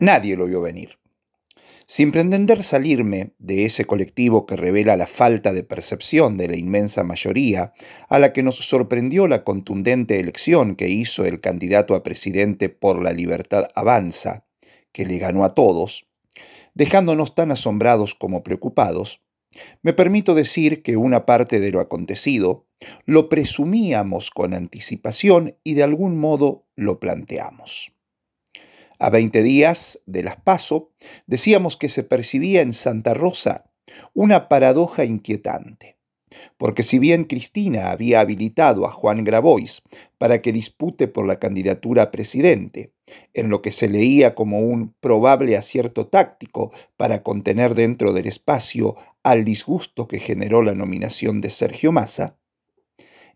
Nadie lo vio venir. Sin pretender salirme de ese colectivo que revela la falta de percepción de la inmensa mayoría, a la que nos sorprendió la contundente elección que hizo el candidato a presidente por la libertad Avanza, que le ganó a todos, dejándonos tan asombrados como preocupados, me permito decir que una parte de lo acontecido lo presumíamos con anticipación y de algún modo lo planteamos. A 20 días de las PASO, decíamos que se percibía en Santa Rosa una paradoja inquietante. Porque si bien Cristina había habilitado a Juan Grabois para que dispute por la candidatura a presidente, en lo que se leía como un probable acierto táctico para contener dentro del espacio al disgusto que generó la nominación de Sergio Massa,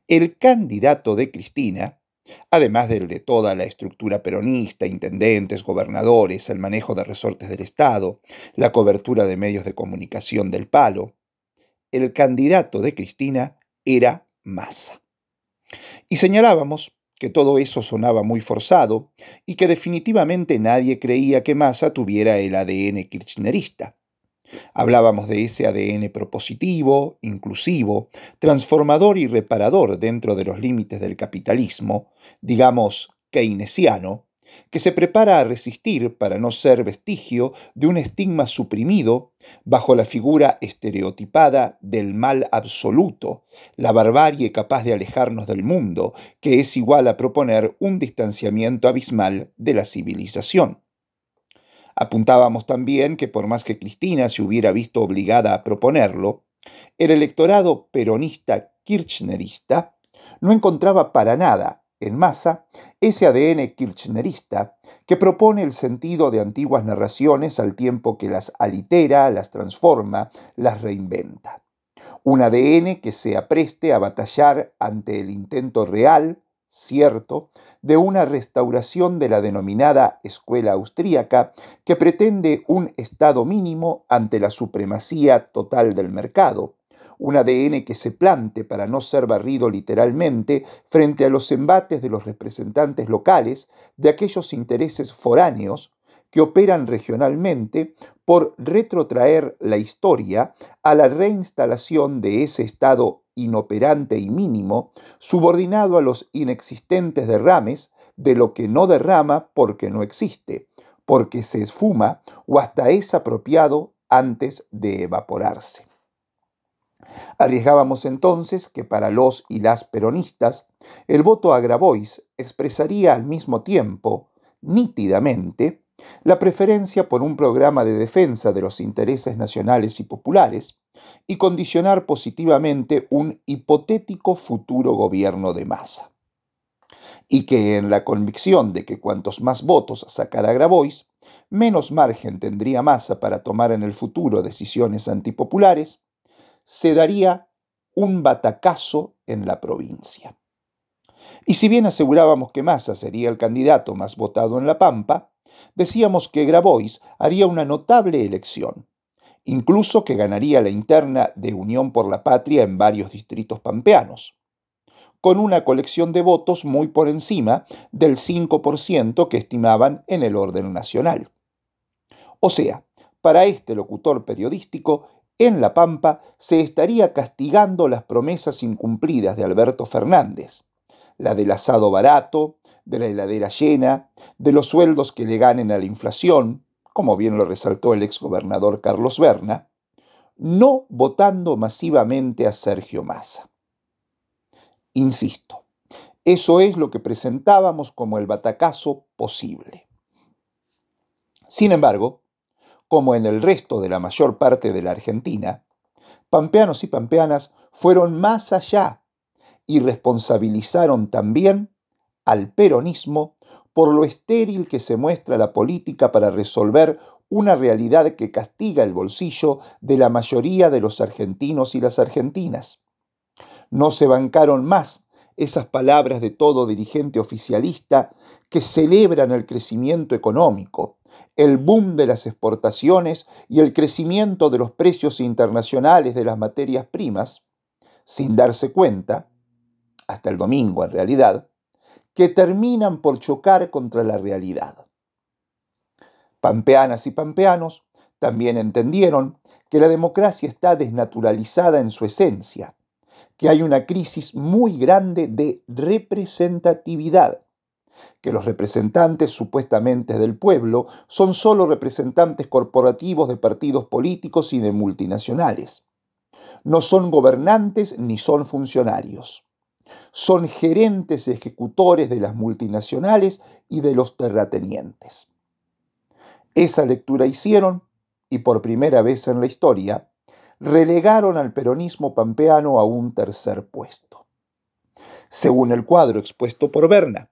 el candidato de Cristina además del de toda la estructura peronista, intendentes, gobernadores, el manejo de resortes del Estado, la cobertura de medios de comunicación del palo, el candidato de Cristina era Massa. Y señalábamos que todo eso sonaba muy forzado y que definitivamente nadie creía que Massa tuviera el ADN kirchnerista. Hablábamos de ese ADN propositivo, inclusivo, transformador y reparador dentro de los límites del capitalismo, digamos keynesiano, que se prepara a resistir para no ser vestigio de un estigma suprimido bajo la figura estereotipada del mal absoluto, la barbarie capaz de alejarnos del mundo, que es igual a proponer un distanciamiento abismal de la civilización. Apuntábamos también que por más que Cristina se hubiera visto obligada a proponerlo, el electorado peronista kirchnerista no encontraba para nada en masa ese ADN kirchnerista que propone el sentido de antiguas narraciones al tiempo que las alitera, las transforma, las reinventa. Un ADN que se apreste a batallar ante el intento real, cierto, de una restauración de la denominada escuela austríaca que pretende un Estado mínimo ante la supremacía total del mercado, un ADN que se plante para no ser barrido literalmente frente a los embates de los representantes locales de aquellos intereses foráneos que operan regionalmente por retrotraer la historia a la reinstalación de ese Estado inoperante y mínimo, subordinado a los inexistentes derrames de lo que no derrama porque no existe, porque se esfuma o hasta es apropiado antes de evaporarse. Arriesgábamos entonces que para los y las peronistas el voto a Grabois expresaría al mismo tiempo, nítidamente, la preferencia por un programa de defensa de los intereses nacionales y populares y condicionar positivamente un hipotético futuro gobierno de masa. Y que en la convicción de que cuantos más votos sacara Grabois, menos margen tendría Massa para tomar en el futuro decisiones antipopulares, se daría un batacazo en la provincia. Y si bien asegurábamos que Massa sería el candidato más votado en La Pampa, decíamos que Grabois haría una notable elección, incluso que ganaría la interna de Unión por la Patria en varios distritos pampeanos, con una colección de votos muy por encima del 5% que estimaban en el orden nacional. O sea, para este locutor periodístico, en La Pampa se estaría castigando las promesas incumplidas de Alberto Fernández, la del asado barato, de la heladera llena, de los sueldos que le ganen a la inflación, como bien lo resaltó el exgobernador Carlos Berna, no votando masivamente a Sergio Massa. Insisto, eso es lo que presentábamos como el batacazo posible. Sin embargo, como en el resto de la mayor parte de la Argentina, pampeanos y pampeanas fueron más allá y responsabilizaron también al peronismo por lo estéril que se muestra la política para resolver una realidad que castiga el bolsillo de la mayoría de los argentinos y las argentinas. No se bancaron más esas palabras de todo dirigente oficialista que celebran el crecimiento económico, el boom de las exportaciones y el crecimiento de los precios internacionales de las materias primas, sin darse cuenta, hasta el domingo en realidad, que terminan por chocar contra la realidad. Pampeanas y pampeanos también entendieron que la democracia está desnaturalizada en su esencia, que hay una crisis muy grande de representatividad, que los representantes supuestamente del pueblo son solo representantes corporativos de partidos políticos y de multinacionales. No son gobernantes ni son funcionarios. Son gerentes ejecutores de las multinacionales y de los terratenientes. Esa lectura hicieron, y por primera vez en la historia, relegaron al peronismo pampeano a un tercer puesto. Según el cuadro expuesto por Berna,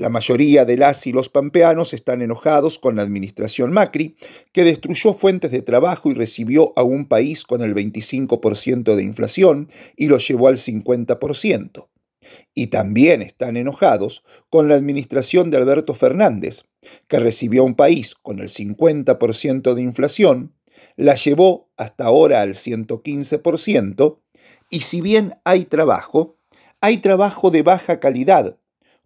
la mayoría de las y los pampeanos están enojados con la administración Macri, que destruyó fuentes de trabajo y recibió a un país con el 25% de inflación y lo llevó al 50%. Y también están enojados con la administración de Alberto Fernández, que recibió a un país con el 50% de inflación, la llevó hasta ahora al 115%, y si bien hay trabajo, hay trabajo de baja calidad.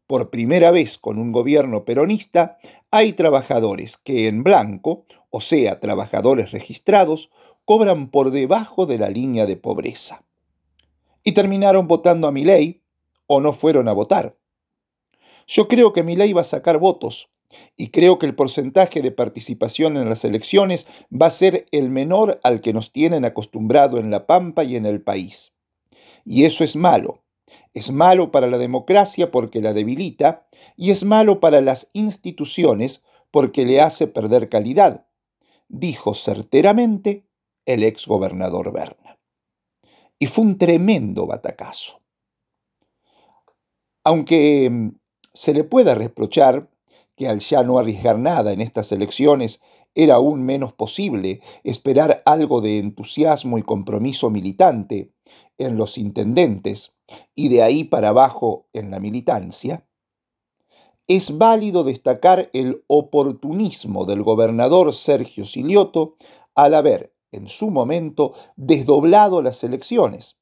Por primera vez con un gobierno peronista, hay trabajadores que en blanco, o sea, trabajadores registrados, cobran por debajo de la línea de pobreza. Y terminaron votando a mi ley o no fueron a votar. Yo creo que mi ley va a sacar votos y creo que el porcentaje de participación en las elecciones va a ser el menor al que nos tienen acostumbrado en La Pampa y en el país. Y eso es malo. Es malo para la democracia porque la debilita y es malo para las instituciones porque le hace perder calidad, dijo certeramente el ex gobernador Berna. Y fue un tremendo batacazo. Aunque mm, se le pueda reprochar que al ya no arriesgar nada en estas elecciones era aún menos posible esperar algo de entusiasmo y compromiso militante en los intendentes y de ahí para abajo en la militancia, es válido destacar el oportunismo del gobernador Sergio Silioto al haber, en su momento, desdoblado las elecciones,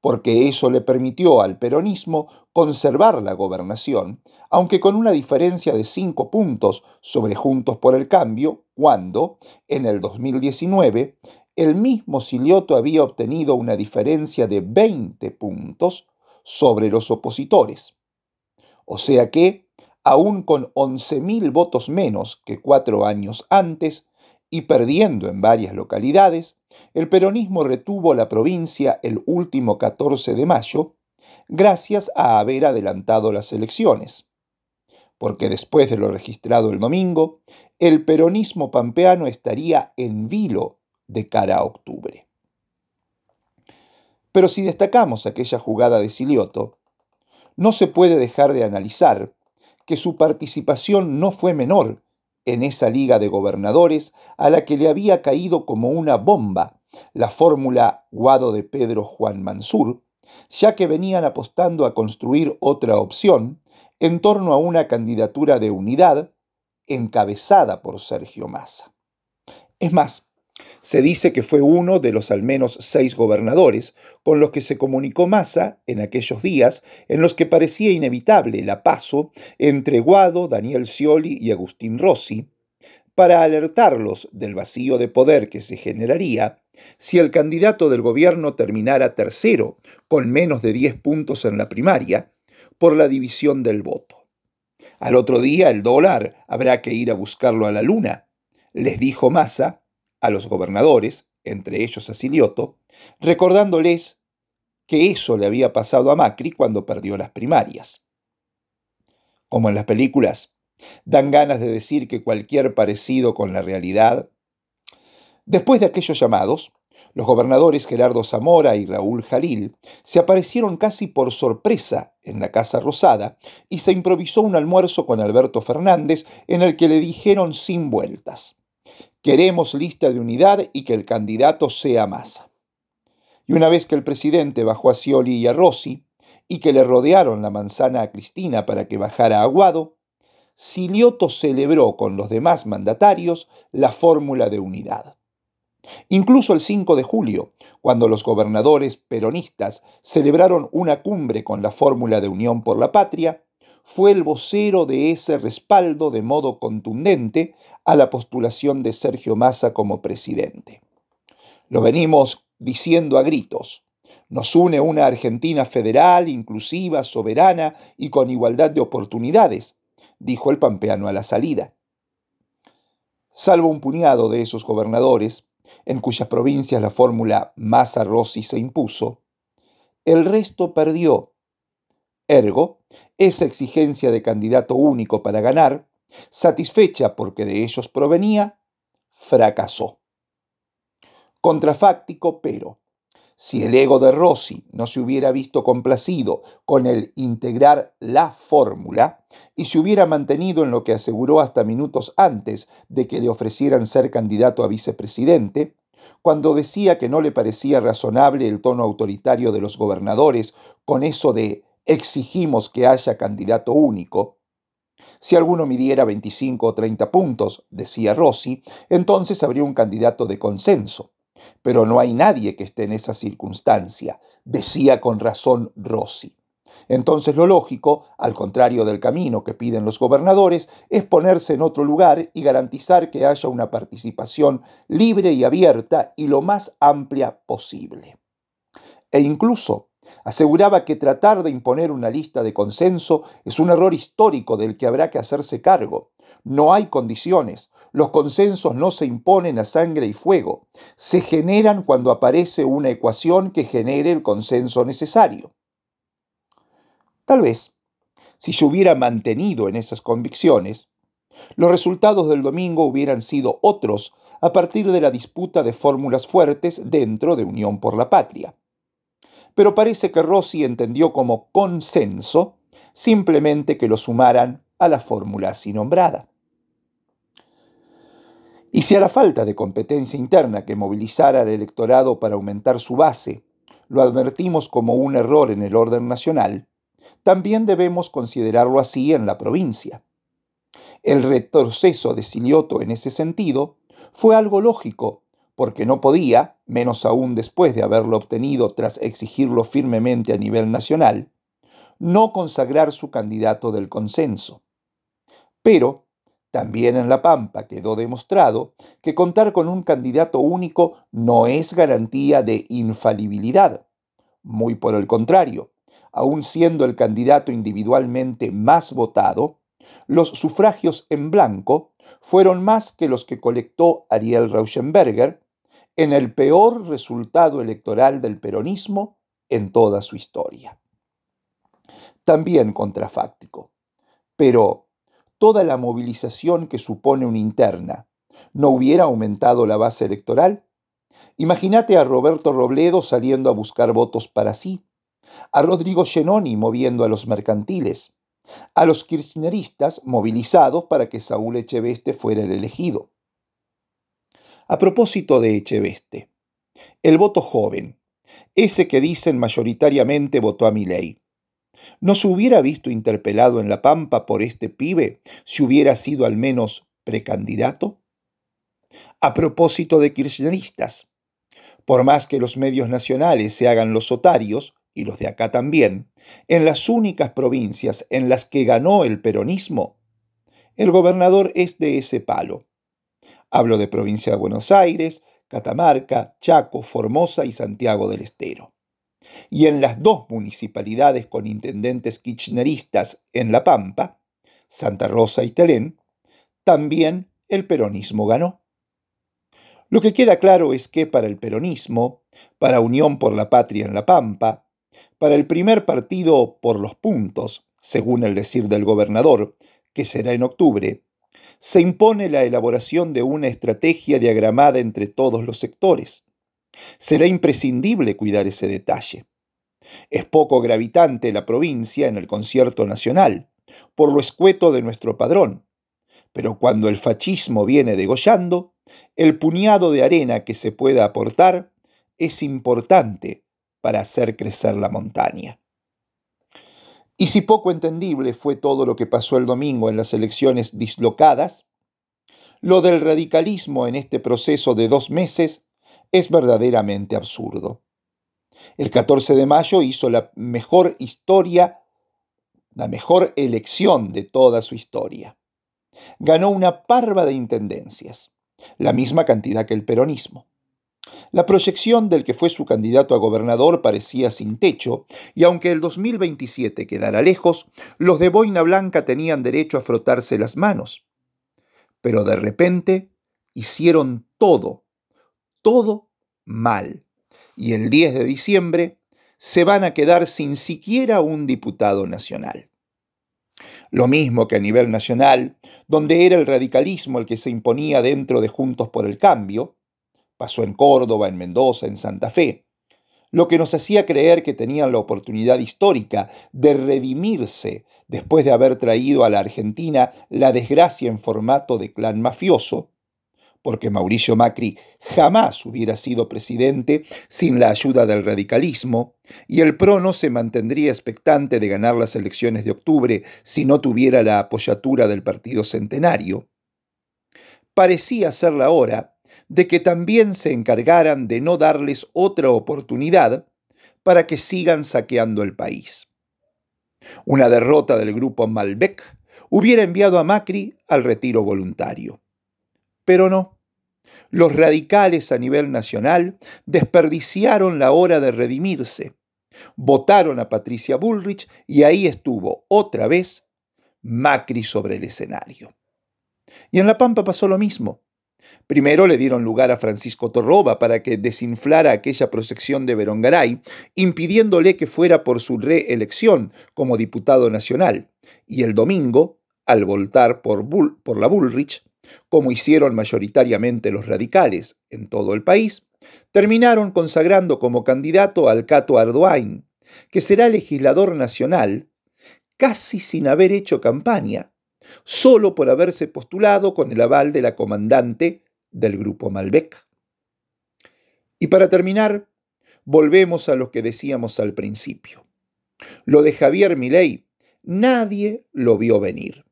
porque eso le permitió al peronismo conservar la gobernación, aunque con una diferencia de cinco puntos sobre Juntos por el Cambio, cuando, en el 2019, el mismo Silioto había obtenido una diferencia de 20 puntos sobre los opositores. O sea que, aún con 11.000 votos menos que cuatro años antes, y perdiendo en varias localidades, el peronismo retuvo la provincia el último 14 de mayo, gracias a haber adelantado las elecciones. Porque después de lo registrado el domingo, el peronismo pampeano estaría en vilo de cara a octubre. Pero si destacamos aquella jugada de Silioto, no se puede dejar de analizar que su participación no fue menor en esa liga de gobernadores a la que le había caído como una bomba la fórmula Guado de Pedro Juan Mansur, ya que venían apostando a construir otra opción en torno a una candidatura de unidad encabezada por Sergio Massa. Es más, se dice que fue uno de los al menos seis gobernadores con los que se comunicó Massa en aquellos días en los que parecía inevitable la paso entre Guado, Daniel Scioli y Agustín Rossi, para alertarlos del vacío de poder que se generaría si el candidato del gobierno terminara tercero, con menos de 10 puntos en la primaria, por la división del voto. Al otro día el dólar habrá que ir a buscarlo a la luna, les dijo Massa a los gobernadores, entre ellos a Silioto, recordándoles que eso le había pasado a Macri cuando perdió las primarias. Como en las películas, dan ganas de decir que cualquier parecido con la realidad. Después de aquellos llamados, los gobernadores Gerardo Zamora y Raúl Jalil se aparecieron casi por sorpresa en la Casa Rosada y se improvisó un almuerzo con Alberto Fernández en el que le dijeron sin vueltas. Queremos lista de unidad y que el candidato sea Massa. Y una vez que el presidente bajó a Scioli y a Rossi, y que le rodearon la manzana a Cristina para que bajara a Aguado, Silioto celebró con los demás mandatarios la fórmula de unidad. Incluso el 5 de julio, cuando los gobernadores peronistas celebraron una cumbre con la fórmula de unión por la patria, fue el vocero de ese respaldo de modo contundente a la postulación de Sergio Massa como presidente. Lo venimos diciendo a gritos. Nos une una Argentina federal, inclusiva, soberana y con igualdad de oportunidades, dijo el pampeano a la salida. Salvo un puñado de esos gobernadores, en cuyas provincias la fórmula Massa-Rossi se impuso, el resto perdió. Ergo, esa exigencia de candidato único para ganar, satisfecha porque de ellos provenía, fracasó. Contrafáctico, pero si el ego de Rossi no se hubiera visto complacido con el integrar la fórmula y se hubiera mantenido en lo que aseguró hasta minutos antes de que le ofrecieran ser candidato a vicepresidente, cuando decía que no le parecía razonable el tono autoritario de los gobernadores con eso de exigimos que haya candidato único, si alguno midiera 25 o 30 puntos, decía Rossi, entonces habría un candidato de consenso. Pero no hay nadie que esté en esa circunstancia, decía con razón Rossi. Entonces lo lógico, al contrario del camino que piden los gobernadores, es ponerse en otro lugar y garantizar que haya una participación libre y abierta y lo más amplia posible. E incluso aseguraba que tratar de imponer una lista de consenso es un error histórico del que habrá que hacerse cargo. No hay condiciones, los consensos no se imponen a sangre y fuego, se generan cuando aparece una ecuación que genere el consenso necesario. Tal vez, si se hubiera mantenido en esas convicciones, los resultados del domingo hubieran sido otros a partir de la disputa de fórmulas fuertes dentro de Unión por la Patria. Pero parece que Rossi entendió como consenso simplemente que lo sumaran a la fórmula así nombrada. Y si a la falta de competencia interna que movilizara al electorado para aumentar su base lo advertimos como un error en el orden nacional, también debemos considerarlo así en la provincia. El retroceso de Silioto en ese sentido fue algo lógico, porque no podía, menos aún después de haberlo obtenido tras exigirlo firmemente a nivel nacional, no consagrar su candidato del consenso. Pero también en La Pampa quedó demostrado que contar con un candidato único no es garantía de infalibilidad. Muy por el contrario, aun siendo el candidato individualmente más votado, los sufragios en blanco fueron más que los que colectó Ariel Rauschenberger en el peor resultado electoral del peronismo en toda su historia. También contrafáctico. Pero toda la movilización que supone una interna, ¿no hubiera aumentado la base electoral? Imagínate a Roberto Robledo saliendo a buscar votos para sí, a Rodrigo Genoni moviendo a los mercantiles, a los kirchneristas movilizados para que Saúl Echeveste fuera el elegido. A propósito de Echeveste, el voto joven, ese que dicen mayoritariamente votó a mi ley, ¿No se hubiera visto interpelado en La Pampa por este pibe si hubiera sido al menos precandidato? A propósito de kirchneristas, por más que los medios nacionales se hagan los otarios, y los de acá también, en las únicas provincias en las que ganó el peronismo, el gobernador es de ese palo. Hablo de provincia de Buenos Aires, Catamarca, Chaco, Formosa y Santiago del Estero y en las dos municipalidades con intendentes kirchneristas en La Pampa, Santa Rosa y Telén, también el peronismo ganó. Lo que queda claro es que para el peronismo, para Unión por la Patria en La Pampa, para el primer partido por los puntos, según el decir del gobernador, que será en octubre, se impone la elaboración de una estrategia diagramada entre todos los sectores Será imprescindible cuidar ese detalle. Es poco gravitante la provincia en el concierto nacional, por lo escueto de nuestro padrón. Pero cuando el fascismo viene degollando, el puñado de arena que se pueda aportar es importante para hacer crecer la montaña. Y si poco entendible fue todo lo que pasó el domingo en las elecciones dislocadas, lo del radicalismo en este proceso de dos meses es verdaderamente absurdo. El 14 de mayo hizo la mejor historia la mejor elección de toda su historia. Ganó una parva de intendencias, la misma cantidad que el peronismo. La proyección del que fue su candidato a gobernador parecía sin techo, y aunque el 2027 quedara lejos, los de Boina Blanca tenían derecho a frotarse las manos. Pero de repente hicieron todo, todo mal. Y el 10 de diciembre se van a quedar sin siquiera un diputado nacional. Lo mismo que a nivel nacional, donde era el radicalismo el que se imponía dentro de Juntos por el Cambio, pasó en Córdoba, en Mendoza, en Santa Fe, lo que nos hacía creer que tenían la oportunidad histórica de redimirse después de haber traído a la Argentina la desgracia en formato de clan mafioso, porque Mauricio Macri jamás hubiera sido presidente sin la ayuda del radicalismo, y el PRO no se mantendría expectante de ganar las elecciones de octubre si no tuviera la apoyatura del Partido Centenario. Parecía ser la hora de que también se encargaran de no darles otra oportunidad para que sigan saqueando el país. Una derrota del grupo Malbec hubiera enviado a Macri al retiro voluntario. Pero no. Los radicales a nivel nacional desperdiciaron la hora de redimirse. Votaron a Patricia Bullrich y ahí estuvo otra vez Macri sobre el escenario. Y en La Pampa pasó lo mismo. Primero le dieron lugar a Francisco Torroba para que desinflara aquella procesión de Berongaray, impidiéndole que fuera por su reelección como diputado nacional. Y el domingo, al voltar por, por la Bullrich, como hicieron mayoritariamente los radicales en todo el país, terminaron consagrando como candidato al Cato Arduin, que será legislador nacional casi sin haber hecho campaña, solo por haberse postulado con el aval de la comandante del grupo Malbec. Y para terminar, volvemos a lo que decíamos al principio. Lo de Javier Milei, nadie lo vio venir.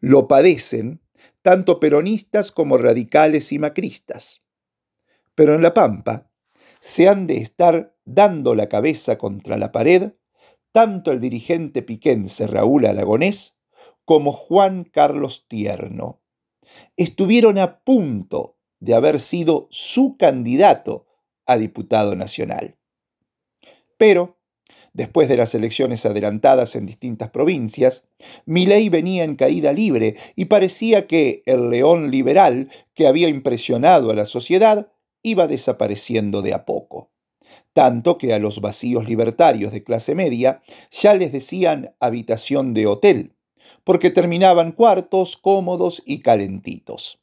Lo padecen tanto peronistas como radicales y macristas. Pero en La Pampa se han de estar dando la cabeza contra la pared tanto el dirigente piquense Raúl Aragonés como Juan Carlos Tierno. Estuvieron a punto de haber sido su candidato a diputado nacional. Pero Después de las elecciones adelantadas en distintas provincias, Milei venía en caída libre y parecía que el león liberal que había impresionado a la sociedad iba desapareciendo de a poco. Tanto que a los vacíos libertarios de clase media ya les decían habitación de hotel, porque terminaban cuartos cómodos y calentitos.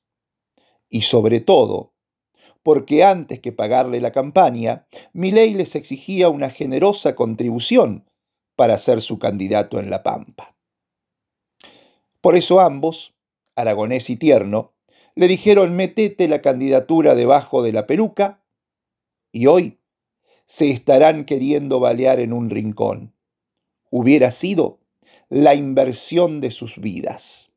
Y sobre todo, porque antes que pagarle la campaña, Milei les exigía una generosa contribución para ser su candidato en La Pampa. Por eso ambos, Aragonés y Tierno, le dijeron metete la candidatura debajo de la peluca y hoy se estarán queriendo balear en un rincón. Hubiera sido la inversión de sus vidas.